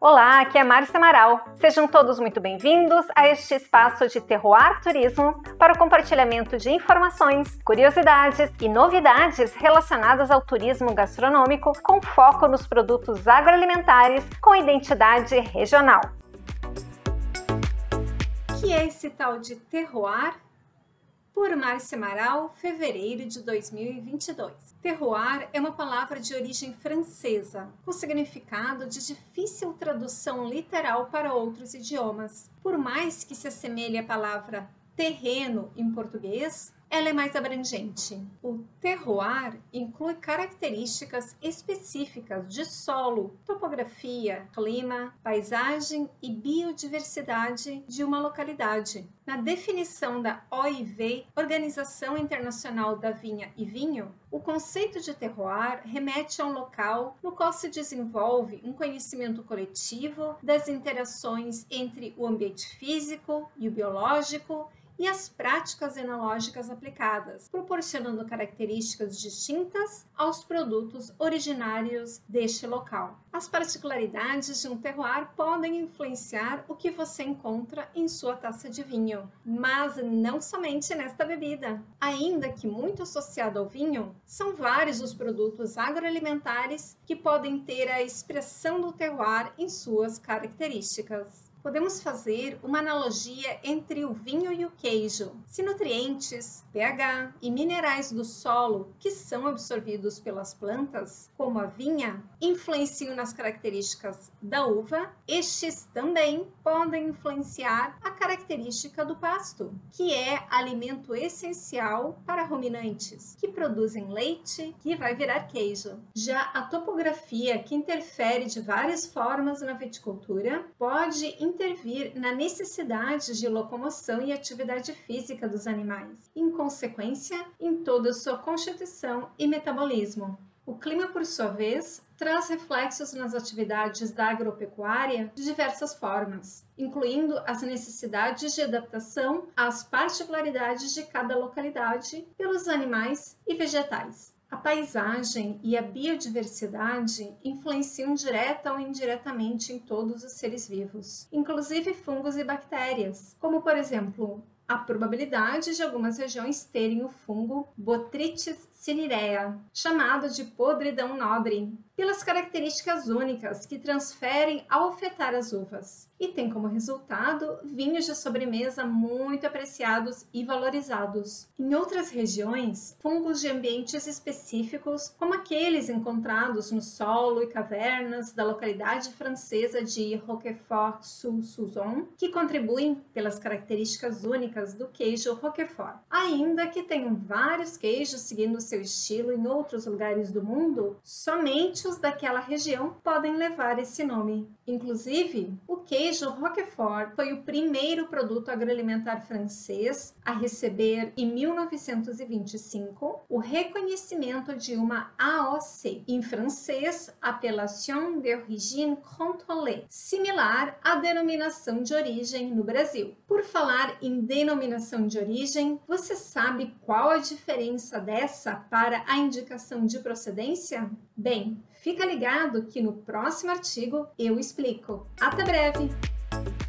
Olá, aqui é Márcia Amaral. Sejam todos muito bem-vindos a este espaço de Terroir Turismo para o compartilhamento de informações, curiosidades e novidades relacionadas ao turismo gastronômico com foco nos produtos agroalimentares com identidade regional. O que é esse tal de terroir? Por Márcia Amaral, fevereiro de 2022. Terroir é uma palavra de origem francesa, com significado de difícil tradução literal para outros idiomas. Por mais que se assemelhe à palavra terreno em português, ela é mais abrangente. O terroir inclui características específicas de solo, topografia, clima, paisagem e biodiversidade de uma localidade. Na definição da OIV, Organização Internacional da Vinha e Vinho, o conceito de terroir remete a um local no qual se desenvolve um conhecimento coletivo das interações entre o ambiente físico e o biológico e as práticas enológicas aplicadas, proporcionando características distintas aos produtos originários deste local. As particularidades de um terroir podem influenciar o que você encontra em sua taça de vinho, mas não somente nesta bebida. Ainda que muito associado ao vinho, são vários os produtos agroalimentares que podem ter a expressão do terroir em suas características podemos fazer uma analogia entre o vinho e o queijo. Se nutrientes, pH e minerais do solo que são absorvidos pelas plantas, como a vinha, influenciam nas características da uva, estes também podem influenciar a característica do pasto, que é alimento essencial para ruminantes, que produzem leite que vai virar queijo. Já a topografia, que interfere de várias formas na viticultura, pode intervir na necessidade de locomoção e atividade física dos animais, em consequência, em toda sua constituição e metabolismo. O clima, por sua vez, traz reflexos nas atividades da agropecuária de diversas formas, incluindo as necessidades de adaptação às particularidades de cada localidade pelos animais e vegetais. A paisagem e a biodiversidade influenciam direta ou indiretamente em todos os seres vivos, inclusive fungos e bactérias, como por exemplo a probabilidade de algumas regiões terem o fungo Botrytis cinerea, chamado de podridão nobre, pelas características únicas que transferem ao afetar as uvas, e tem como resultado vinhos de sobremesa muito apreciados e valorizados. Em outras regiões, fungos de ambientes específicos, como aqueles encontrados no solo e cavernas da localidade francesa de Roquefort-sous-Souzon, que contribuem pelas características únicas do queijo Roquefort. Ainda que tenham vários queijos seguindo seu estilo em outros lugares do mundo, somente os daquela região podem levar esse nome. Inclusive, o queijo Roquefort foi o primeiro produto agroalimentar francês a receber, em 1925, o reconhecimento de uma AOC, em francês, Appellation d'origine contrôlée, similar à denominação de origem no Brasil. Por falar em denominação de origem, você sabe qual a diferença dessa para a indicação de procedência? Bem, fica ligado que no próximo artigo eu explico. Até breve!